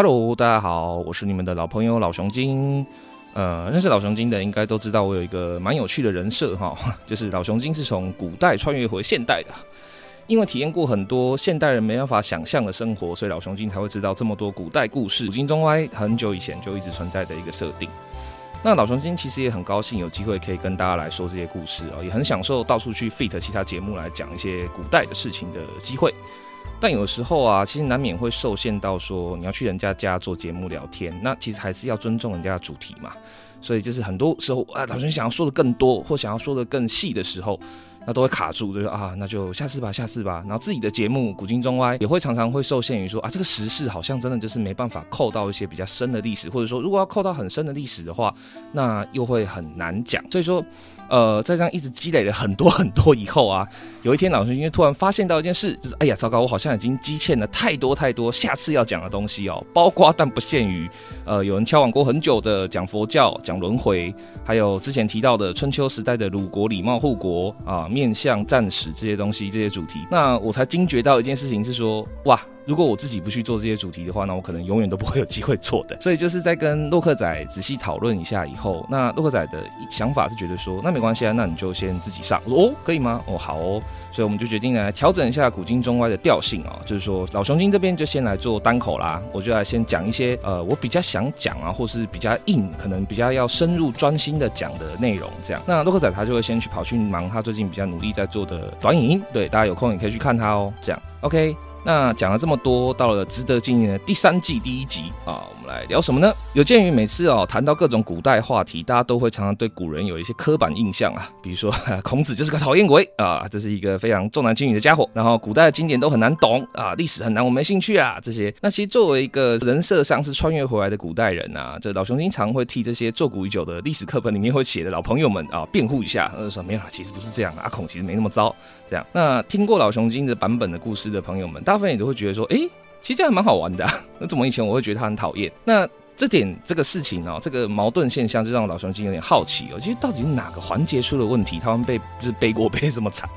Hello，大家好，我是你们的老朋友老熊精。呃，认识老熊精的应该都知道，我有一个蛮有趣的人设哈，就是老熊精是从古代穿越回现代的。因为体验过很多现代人没办法想象的生活，所以老熊精才会知道这么多古代故事。古今中外很久以前就一直存在的一个设定。那老熊精其实也很高兴有机会可以跟大家来说这些故事啊，也很享受到处去 fit 其他节目来讲一些古代的事情的机会。但有时候啊，其实难免会受限到说你要去人家家做节目聊天，那其实还是要尊重人家的主题嘛。所以就是很多时候啊，老熊想要说的更多或想要说的更细的时候。那都会卡住，就说啊，那就下次吧，下次吧。然后自己的节目《古今中外》也会常常会受限于说啊，这个时事好像真的就是没办法扣到一些比较深的历史，或者说如果要扣到很深的历史的话，那又会很难讲。所以说，呃，在这样一直积累了很多很多以后啊，有一天老师因为突然发现到一件事，就是哎呀，糟糕，我好像已经积欠了太多太多下次要讲的东西哦，包括但不限于，呃，有人敲碗过很久的讲佛教、讲轮回，还有之前提到的春秋时代的鲁国礼貌护国啊。面向战史这些东西，这些主题，那我才惊觉到一件事情是说，哇。如果我自己不去做这些主题的话，那我可能永远都不会有机会做的。所以就是在跟洛克仔仔细讨论一下以后，那洛克仔的想法是觉得说，那没关系啊，那你就先自己上。我说哦，可以吗？哦，好哦。所以我们就决定来调整一下古今中外的调性啊，就是说老熊精这边就先来做单口啦，我就来先讲一些呃我比较想讲啊，或是比较硬，可能比较要深入专心的讲的内容这样。那洛克仔他就会先去跑去忙他最近比较努力在做的短影音，对，大家有空也可以去看他哦。这样，OK。那讲了这么多，到了值得纪念的第三季第一集啊，来聊什么呢？有鉴于每次哦谈到各种古代话题，大家都会常常对古人有一些刻板印象啊，比如说 孔子就是个讨厌鬼啊，这是一个非常重男轻女的家伙，然后古代的经典都很难懂啊，历史很难，我没兴趣啊，这些。那其实作为一个人设上是穿越回来的古代人啊，这老熊经常会替这些做古已久的历史课本里面会写的老朋友们啊辩护一下，就说没有啦，其实不是这样，阿孔其实没那么糟。这样，那听过老熊精的版本的故事的朋友们，大部分也都会觉得说，哎、欸，其实这样蛮好玩的、啊。那怎么以前我会觉得他很讨厌？那这点这个事情哦，这个矛盾现象就让老熊精有点好奇哦。其实到底哪个环节出了问题？他们被就是背锅背这么惨？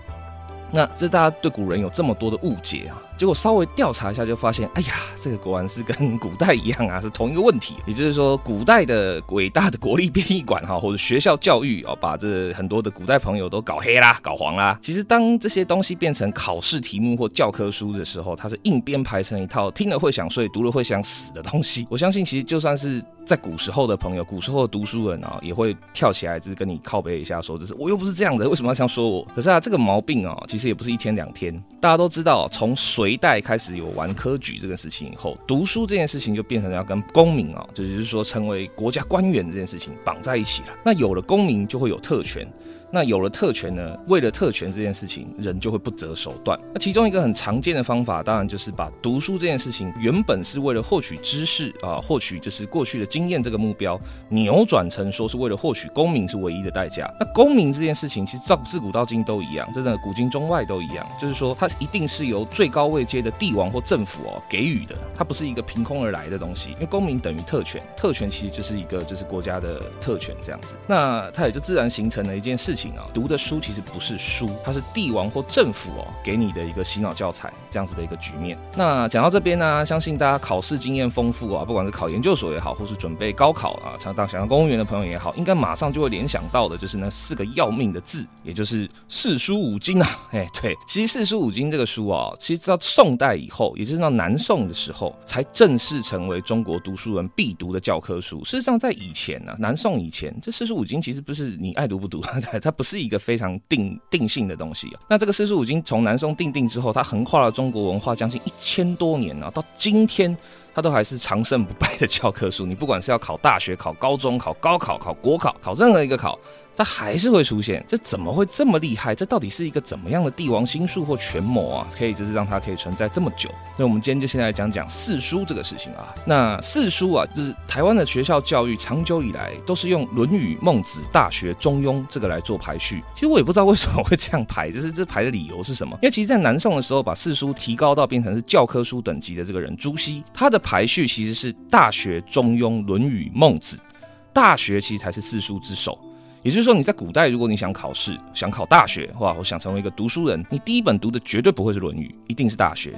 那这大家对古人有这么多的误解啊。结果稍微调查一下，就发现，哎呀，这个果然是跟古代一样啊，是同一个问题。也就是说，古代的伟大的国立编译馆哈，或者学校教育哦，把这很多的古代朋友都搞黑啦、搞黄啦。其实，当这些东西变成考试题目或教科书的时候，它是硬编排成一套听了会想睡、读了会想死的东西。我相信，其实就算是在古时候的朋友、古时候的读书人啊，也会跳起来，就是跟你靠背一下，说：“就是我又不是这样的，为什么要这样说我？”可是啊，这个毛病啊，其实也不是一天两天。大家都知道，从隋代开始有玩科举这件事情以后，读书这件事情就变成要跟功名啊，就是说成为国家官员这件事情绑在一起了。那有了功名，就会有特权。那有了特权呢？为了特权这件事情，人就会不择手段。那其中一个很常见的方法，当然就是把读书这件事情，原本是为了获取知识啊，获取就是过去的经验这个目标，扭转成说是为了获取功名是唯一的代价。那功名这件事情，其实照自古到今都一样，真的古今中外都一样，就是说它一定是由最高位阶的帝王或政府哦给予的，它不是一个凭空而来的东西。因为功名等于特权，特权其实就是一个就是国家的特权这样子，那它也就自然形成了一件事情。读的书其实不是书，它是帝王或政府哦给你的一个洗脑教材，这样子的一个局面。那讲到这边呢、相信大家考试经验丰富啊，不管是考研究所也好，或是准备高考啊，想当想当公务员的朋友也好，应该马上就会联想到的就是那四个要命的字，也就是四书五经啊。哎，对，其实四书五经这个书啊，其实到宋代以后，也就是到南宋的时候，才正式成为中国读书人必读的教科书。事实上，在以前呢、啊，南宋以前，这四书五经其实不是你爱读不读，它 不是一个非常定定性的东西啊。那这个四书五经从南宋定定之后，它横跨了中国文化将近一千多年呢，到今天它都还是长盛不败的教科书。你不管是要考大学、考高中、考高考、考国考、考任何一个考。它还是会出现，这怎么会这么厉害？这到底是一个怎么样的帝王心术或权谋啊？可以就是让它可以存在这么久。所以，我们今天就先来讲讲四书这个事情啊。那四书啊，就是台湾的学校教育长久以来都是用《论语》《孟子》《大学》《中庸》这个来做排序。其实我也不知道为什么会这样排，就是这排的理由是什么？因为其实，在南宋的时候，把四书提高到变成是教科书等级的这个人朱熹，他的排序其实是《大学》《中庸》《论语》《孟子》，《大学》其实才是四书之首。也就是说，你在古代，如果你想考试，想考大学，哇，我想成为一个读书人，你第一本读的绝对不会是《论语》，一定是《大学》。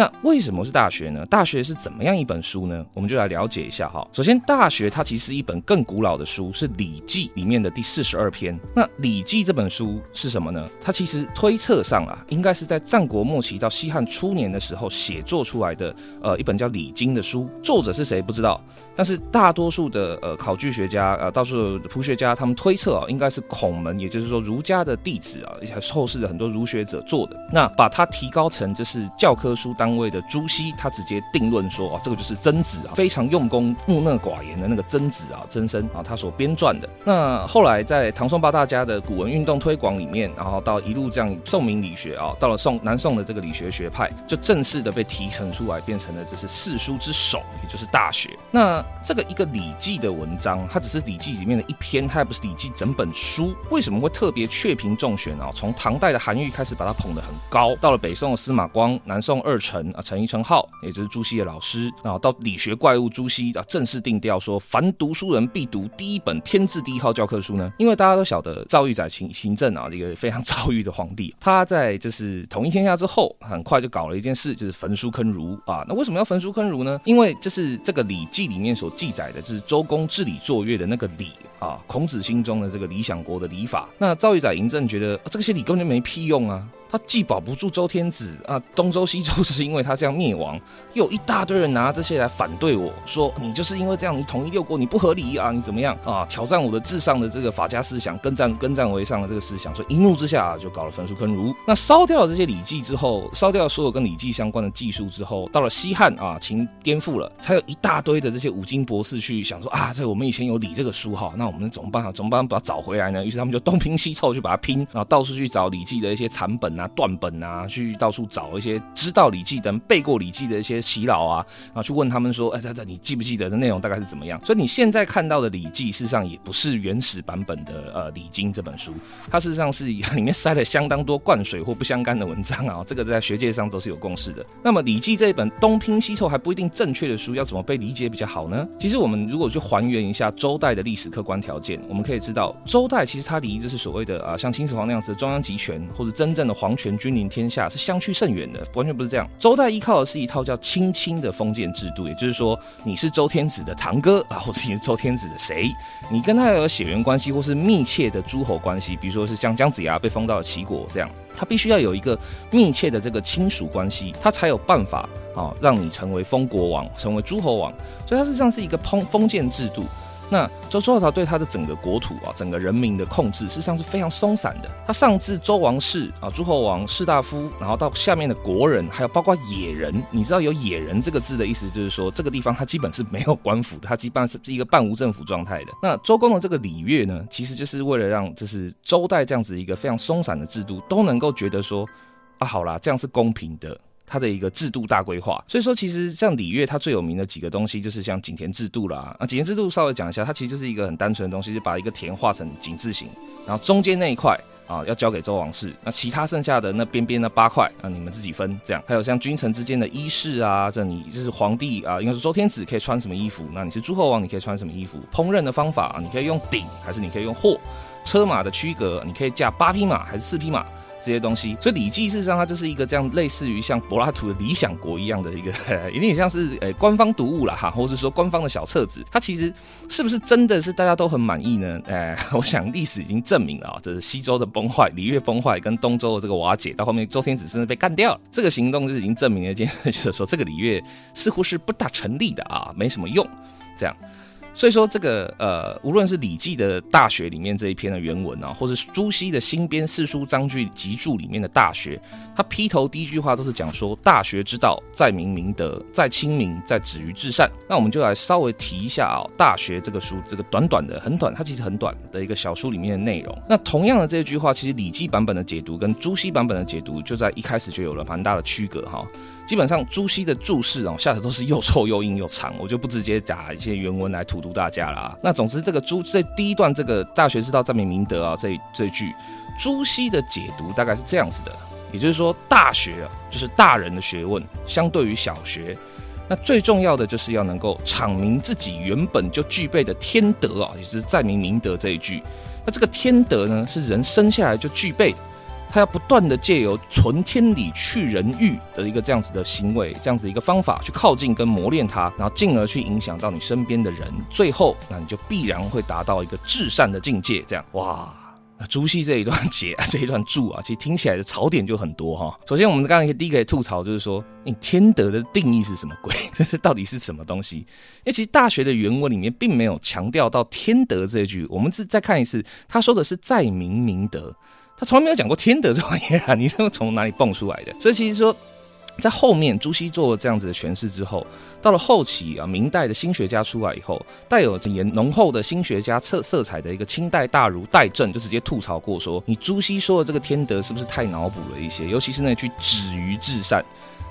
那为什么是《大学》呢？《大学》是怎么样一本书呢？我们就来了解一下哈。首先，《大学》它其实是一本更古老的书，是《礼记》里面的第四十二篇。那《礼记》这本书是什么呢？它其实推测上啊，应该是在战国末期到西汉初年的时候写作出来的，呃，一本叫《礼经》的书。作者是谁不知道，但是大多数的呃考据学家、呃，到处的谱学家，他们推测啊，应该是孔门，也就是说儒家的弟子啊，后世的很多儒学者做的。那把它提高成就是教科书单位的朱熹，他直接定论说啊，这个就是曾子啊，非常用功、木讷寡言的那个曾子啊，曾参啊，他所编撰的。那后来在唐宋八大家的古文运动推广里面，然后到一路这样宋明理学啊，到了宋南宋的这个理学学派，就正式的被提成出来，变成了这是四书之首，也就是《大学》。那这个一个《礼记》的文章，它只是《礼记》里面的一篇，它也不是《礼记》整本书。为什么会特别确评中选啊？从唐代的韩愈开始把它捧得很高，到了北宋的司马光、南宋二陈啊，陈澄浩，也就是朱熹的老师，然后到理学怪物朱熹啊，正式定调说，凡读书人必读第一本天字第一号教科书呢。因为大家都晓得赵玉载行行政啊，一个非常躁郁的皇帝，他在就是统一天下之后，很快就搞了一件事，就是焚书坑儒啊。那为什么要焚书坑儒呢？因为这是这个《礼记》里面所记载的，就是周公治理作乐的那个礼啊，孔子心中的这个理想国的礼法。那赵玉载嬴政觉得、啊、这些礼根本就没屁用啊。他既保不住周天子啊，东周西周只是因为他这样灭亡，又有一大堆人拿这些来反对我说，你就是因为这样，你统一六国你不合理啊，你怎么样啊？挑战我的至上的这个法家思想，跟战跟战为上的这个思想，所以一怒之下就搞了焚书坑儒。那烧掉了这些礼记之后，烧掉所有跟礼记相关的技术之后，到了西汉啊，秦颠覆了，才有一大堆的这些五经博士去想说啊，这我们以前有礼这个书哈，那我们怎么办啊？怎么办把它找回来呢？于是他们就东拼西凑去把它拼，然后到处去找礼记的一些残本。啊，断本啊，去到处找一些知道《礼记》的、背过《礼记》的一些耆老啊，然后去问他们说：“哎，这这，你记不记得的内容大概是怎么样？”所以你现在看到的《礼记》事实上也不是原始版本的呃《礼经》这本书，它事实上是 里面塞了相当多灌水或不相干的文章啊。这个在学界上都是有共识的。那么《礼记》这一本东拼西凑还不一定正确的书，要怎么被理解比较好呢？其实我们如果去还原一下周代的历史客观条件，我们可以知道，周代其实它离就是所谓的啊，像秦始皇那样子的中央集权或者真正的皇。皇权君临天下是相去甚远的，完全不是这样。周代依靠的是一套叫亲亲的封建制度，也就是说，你是周天子的堂哥啊，或者你是周天子的谁，你跟他有血缘关系或是密切的诸侯关系，比如说是像姜子牙被封到了齐国这样，他必须要有一个密切的这个亲属关系，他才有办法啊让你成为封国王，成为诸侯王。所以它实际上是一个封封建制度。那周周朝对他的整个国土啊，整个人民的控制，事实上是非常松散的。他上至周王室啊，诸侯王、士大夫，然后到下面的国人，还有包括野人。你知道有“野人”这个字的意思，就是说这个地方它基本是没有官府的，它基本上是一个半无政府状态的。那周公的这个礼乐呢，其实就是为了让就是周代这样子一个非常松散的制度，都能够觉得说啊，好啦，这样是公平的。它的一个制度大规划，所以说其实像礼乐，它最有名的几个东西就是像井田制度啦。啊，井田制度稍微讲一下，它其实就是一个很单纯的东西，就把一个田画成井字形，然后中间那一块啊要交给周王室，那其他剩下的那边边的八块啊你们自己分这样。还有像君臣之间的衣饰啊，这你就是皇帝啊，应该是周天子可以穿什么衣服，那你是诸侯王你可以穿什么衣服。烹饪的方法，你可以用鼎还是你可以用货。车马的区隔，你可以驾八匹马还是四匹马。这些东西，所以《礼记》事实上它就是一个这样类似于像柏拉图的理想国一样的一个，有点像是呃官方读物了哈，或者说官方的小册子。它其实是不是真的是大家都很满意呢？哎，我想历史已经证明了啊，这是西周的崩坏、礼乐崩坏跟东周的这个瓦解，到后面周天子甚至被干掉了，这个行动就已经证明了一件事，就是说这个礼乐似乎是不大成立的啊，没什么用，这样。所以说，这个呃，无论是《礼记》的《大学》里面这一篇的原文啊，或是朱熹的新编《四书章句集注》里面的《大学》，他劈头第一句话都是讲说：“大学之道，在明明德，在亲民，在止于至善。”那我们就来稍微提一下啊，《大学》这个书，这个短短的、很短，它其实很短的一个小书里面的内容。那同样的这句话，其实《礼记》版本的解读跟朱熹版本的解读，就在一开始就有了蛮大的区隔哈。基本上朱熹的注释啊，下的都是又臭又硬又长，我就不直接打一些原文来荼毒大家了啊。那总之，这个朱这第一段这个“大学之道，在明明德”啊，这这句朱熹的解读大概是这样子的，也就是说，大学啊就是大人的学问，相对于小学，那最重要的就是要能够阐明自己原本就具备的天德啊，也就是在明明德这一句。那这个天德呢，是人生下来就具备。他要不断的借由存天理去人欲的一个这样子的行为，这样子一个方法去靠近跟磨练他，然后进而去影响到你身边的人，最后那你就必然会达到一个至善的境界。这样哇。朱熹这一段解这一段注啊，其实听起来的槽点就很多哈。首先，我们刚刚第一个吐槽就是说，你天德的定义是什么鬼？这是到底是什么东西？因为其实《大学》的原文里面并没有强调到天德这句。我们是再看一次，他说的是在明明德，他从来没有讲过天德这玩意儿啊！你是从哪里蹦出来的？所以其实说。在后面，朱熹做了这样子的诠释之后，到了后期啊，明代的新学家出来以后，带有严浓厚的新学家色色彩的一个清代大儒戴震，就直接吐槽过说：“你朱熹说的这个天德是不是太脑补了一些？尤其是那句‘止于至善’，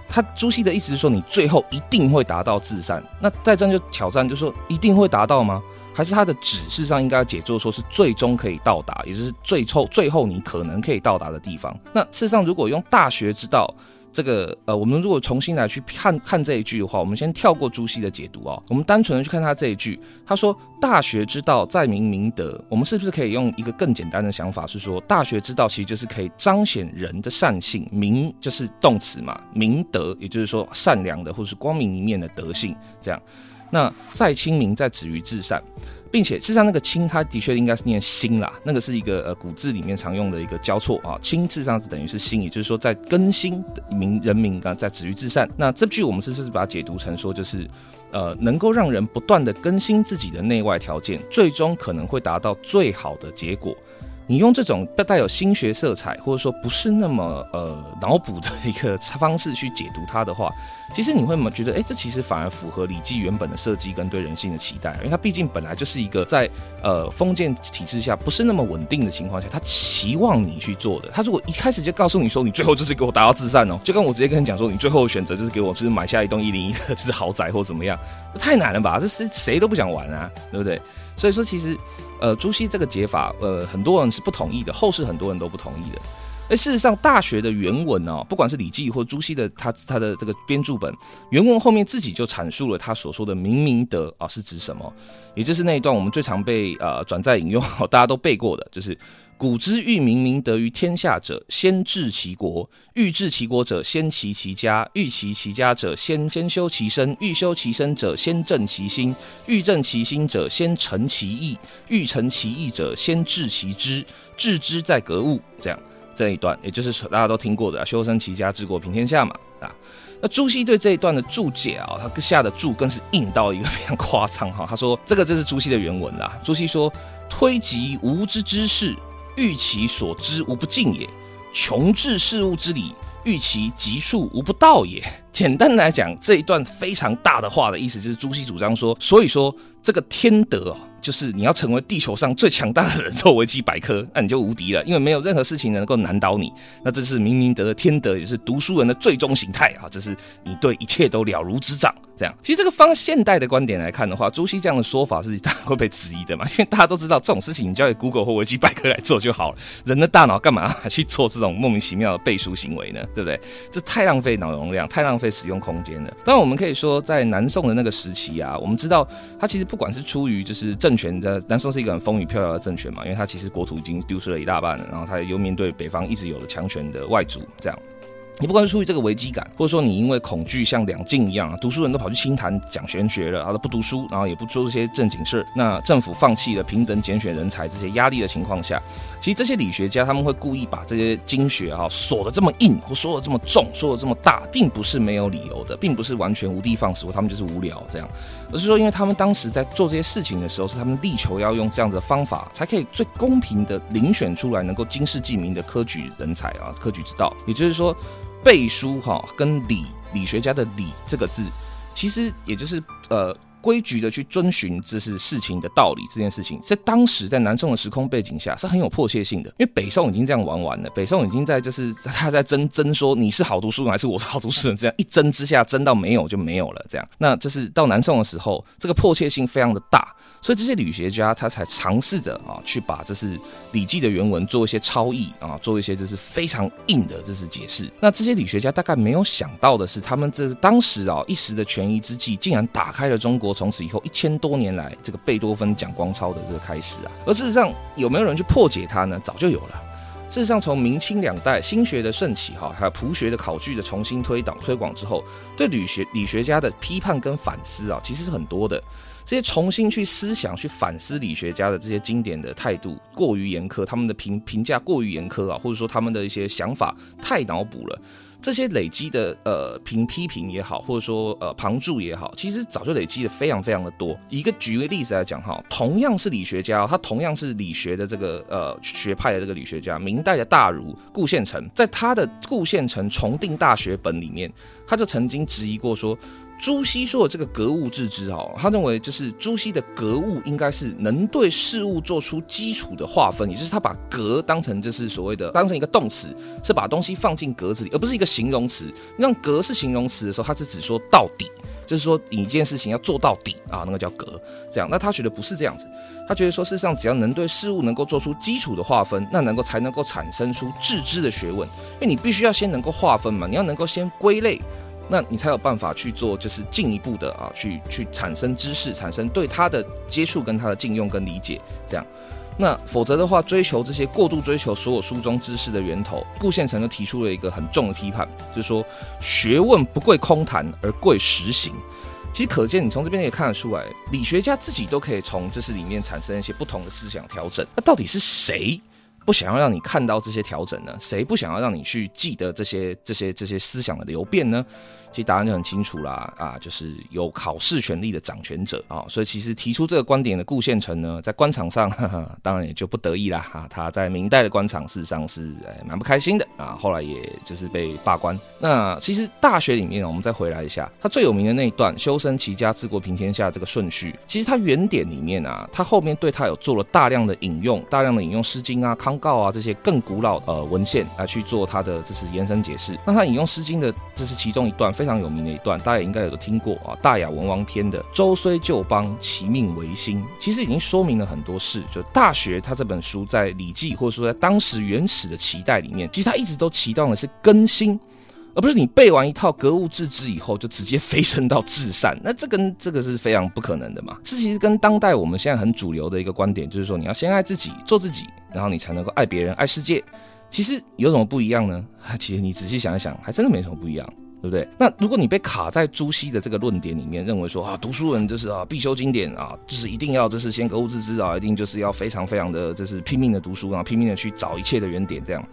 他朱熹的意思是说，你最后一定会达到至善。那戴震就挑战，就说一定会达到吗？还是他的‘指’事实上应该要解作说是最终可以到达，也就是最后最后你可能可以到达的地方。那事实上，如果用大学之道。这个呃，我们如果重新来去看看这一句的话，我们先跳过朱熹的解读哦，我们单纯的去看他这一句，他说“大学之道，在明明德”，我们是不是可以用一个更简单的想法，是说“大学之道”其实就是可以彰显人的善性，明就是动词嘛，明德也就是说善良的或是光明一面的德性，这样。那在清明，在止于至善。并且，事实上，那个“清”它的确应该是念“心”啦，那个是一个呃古字里面常用的一个交错啊，“清”字上是等于是“心”，也就是说，在更新民人民啊，在止于至善。那这句我们是是把它解读成说，就是呃，能够让人不断的更新自己的内外条件，最终可能会达到最好的结果。你用这种不带有心学色彩，或者说不是那么呃脑补的一个方式去解读它的话，其实你会觉得，哎，这其实反而符合《礼记》原本的设计跟对人性的期待，因为它毕竟本来就是一个在呃封建体制下不是那么稳定的情况下，他期望你去做的。他如果一开始就告诉你说，你最后就是给我达到至善哦，就跟我直接跟你讲说，你最后选择就是给我就是买下一栋一零一的是豪宅或怎么样，太难了吧？这是谁都不想玩啊，对不对？所以说，其实。呃，朱熹这个解法，呃，很多人不同意的，后世很多人都不同意的。而事实上，《大学》的原文哦，不管是《礼记》或朱熹的他他的这个编著本原文后面自己就阐述了他所说的“明明德”啊是指什么，也就是那一段我们最常被呃转载引用，大家都背过的，就是。古之欲明明德于天下者，先治其国；欲治其国者，先齐其家；欲齐其家者，先先修其身；欲修其身者，先正其心；欲正其心者，先诚其意；欲诚其意者，先治其知。治之在格物。这样这一段，也就是大家都听过的“修身齐家治国平天下”嘛啊。那朱熹对这一段的注解啊，他下的注更是硬到一个非常夸张哈。他说：“这个就是朱熹的原文啦。”朱熹说：“推及无知之事。”欲其所知无不尽也，穷至事物之理，欲其极数无不道也。简单来讲，这一段非常大的话的意思就是朱熹主张说，所以说这个天德啊。就是你要成为地球上最强大的人做维基百科，那你就无敌了，因为没有任何事情能够难倒你。那这是明明德的天德，也是读书人的最终形态啊！这是你对一切都了如指掌。这样，其实这个放现代的观点来看的话，朱熹这样的说法是当然会被质疑的嘛，因为大家都知道这种事情你交给 Google 或维基百科来做就好了。人的大脑干嘛去做这种莫名其妙的背书行为呢？对不对？这太浪费脑容量，太浪费使用空间的。当然，我们可以说在南宋的那个时期啊，我们知道它其实不管是出于就是政权的南宋是一个很风雨飘摇的政权嘛，因为它其实国土已经丢失了一大半了，然后它又面对北方一直有了强权的外族，这样。你不管是出于这个危机感，或者说你因为恐惧，像两晋一样，读书人都跑去清谈讲玄学了，然后不读书，然后也不做这些正经事。那政府放弃了平等拣选人才这些压力的情况下，其实这些理学家他们会故意把这些经学啊锁得这么硬，或说得这么重，说得这么大，并不是没有理由的，并不是完全无的放矢，或他们就是无聊这样，而是说因为他们当时在做这些事情的时候，是他们力求要用这样子的方法，才可以最公平的遴选出来能够经世济民的科举人才啊，科举之道，也就是说。背书哈，跟理理学家的理这个字，其实也就是呃规矩的去遵循，这是事情的道理。这件事情在当时在南宋的时空背景下是很有迫切性的，因为北宋已经这样玩完了，北宋已经在就是他在争争说你是好读书人还是我是好读书人，这样一争之下争到没有就没有了。这样，那这是到南宋的时候，这个迫切性非常的大。所以这些理学家他才尝试着啊，去把这是《礼记》的原文做一些超译啊，做一些这是非常硬的这是解释。那这些理学家大概没有想到的是，他们这当时啊一时的权宜之计，竟然打开了中国从此以后一千多年来这个贝多芬讲光超的这个开始啊。而事实上有没有人去破解它呢？早就有了。事实上，从明清两代心学的盛起哈，还有朴学的考据的重新推导推广之后，对理学理学家的批判跟反思啊，其实是很多的。这些重新去思想、去反思理学家的这些经典的态度过于严苛，他们的评评价过于严苛啊，或者说他们的一些想法太脑补了。这些累积的呃评批评也好，或者说呃旁注也好，其实早就累积的非常非常的多。一个举个例子来讲哈，同样是理学家，他同样是理学的这个呃学派的这个理学家，明代的大儒顾宪成，在他的顾宪成重订大学本里面，他就曾经质疑过说。朱熹说的这个格物致知哦，他认为就是朱熹的格物应该是能对事物做出基础的划分，也就是他把格当成就是所谓的当成一个动词，是把东西放进格子里，而不是一个形容词。让格是形容词的时候，他是只说到底，就是说你一件事情要做到底啊，那个叫格。这样，那他觉得不是这样子，他觉得说事实上只要能对事物能够做出基础的划分，那能够才能够产生出致知的学问，因为你必须要先能够划分嘛，你要能够先归类。那你才有办法去做，就是进一步的啊，去去产生知识，产生对他的接触跟他的禁用跟理解，这样。那否则的话，追求这些过度追求所有书中知识的源头，顾宪成就提出了一个很重的批判，就是说学问不贵空谈，而贵实行。其实可见，你从这边也看得出来，理学家自己都可以从这是里面产生一些不同的思想调整。那到底是谁？不想要让你看到这些调整呢？谁不想要让你去记得这些这些这些思想的流变呢？其实答案就很清楚啦，啊，就是有考试权力的掌权者啊，所以其实提出这个观点的顾宪成呢，在官场上，呵 呵当然也就不得意啦啊，他在明代的官场事实上是哎蛮不开心的啊，后来也就是被罢官。那其实《大学》里面，我们再回来一下，他最有名的那一段“修身齐家治国平天下”这个顺序，其实他原点里面啊，他后面对他有做了大量的引用，大量的引用《诗经》啊、《康告》啊这些更古老呃文献来去做他的这是延伸解释。那他引用《诗经》的这是其中一段。非常有名的一段，大家也应该有听过啊，《大雅文王篇》的“周虽旧邦，其命维新”，其实已经说明了很多事。就《大学》他这本书在《礼记》或者说在当时原始的期待里面，其实他一直都期待的是更新，而不是你背完一套格物致知以后就直接飞升到至善。那这跟这个是非常不可能的嘛。这其实跟当代我们现在很主流的一个观点，就是说你要先爱自己，做自己，然后你才能够爱别人、爱世界。其实有什么不一样呢？其实你仔细想一想，还真的没什么不一样。对不对？那如果你被卡在朱熹的这个论点里面，认为说啊，读书人就是啊，必修经典啊，就是一定要就是先格物致知啊，一定就是要非常非常的就是拼命的读书，然后拼命的去找一切的原点这样，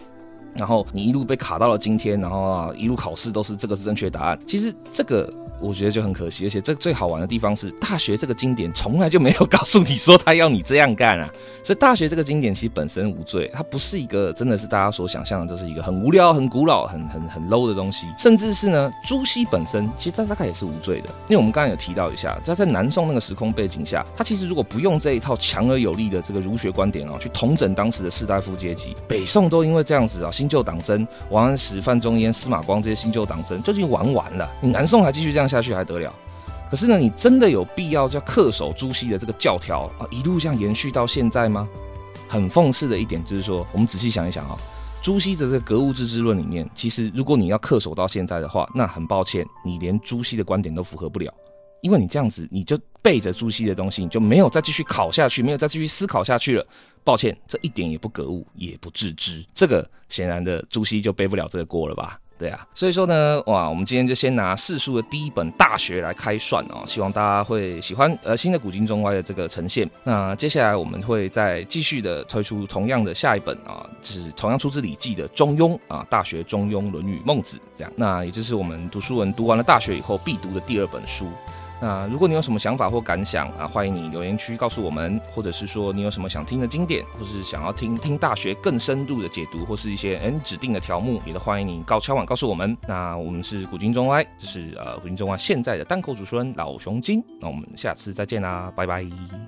然后你一路被卡到了今天，然后一路考试都是这个是正确答案。其实这个我觉得就很可惜，而且这最好玩的地方是，《大学》这个经典从来就没有告诉你说他要你这样干啊。所以《大学》这个经典其实本身无罪，它不是一个真的是大家所想象的，这是一个很无聊、很古老、很很很 low 的东西。甚至是呢，朱熹本身其实他大概也是无罪的，因为我们刚刚有提到一下，他在南宋那个时空背景下，他其实如果不用这一套强而有力的这个儒学观点啊，去统整当时的士大夫阶级，北宋都因为这样子啊，新旧党争，王安石、范仲淹、司马光这些新旧党争就已经玩完了。你南宋还继续这样下去还得了？可是呢，你真的有必要叫恪守朱熹的这个教条啊，一路这样延续到现在吗？很讽刺的一点就是说，我们仔细想一想啊，朱熹的这格物致知论里面，其实如果你要恪守到现在的话，那很抱歉，你连朱熹的观点都符合不了，因为你这样子你就背着朱熹的东西，你就没有再继续考下去，没有再继续思考下去了。抱歉，这一点也不格物，也不致知，这个显然的朱熹就背不了这个锅了吧？对啊，所以说呢，哇，我们今天就先拿四书的第一本《大学》来开涮哦，希望大家会喜欢呃新的古今中外的这个呈现。那接下来我们会再继续的推出同样的下一本啊，是同样出自《礼记》的《中庸》啊，《大学》《中庸》《论语》《孟子》这样。那也就是我们读书人读完了《大学》以后必读的第二本书。那如果你有什么想法或感想啊，欢迎你留言区告诉我们，或者是说你有什么想听的经典，或是想要听听大学更深度的解读，或是一些嗯指定的条目，也都欢迎你告敲碗告诉我们。那我们是古今中外，这是呃古今中外现在的单口主持人老熊精，那我们下次再见啦，拜拜。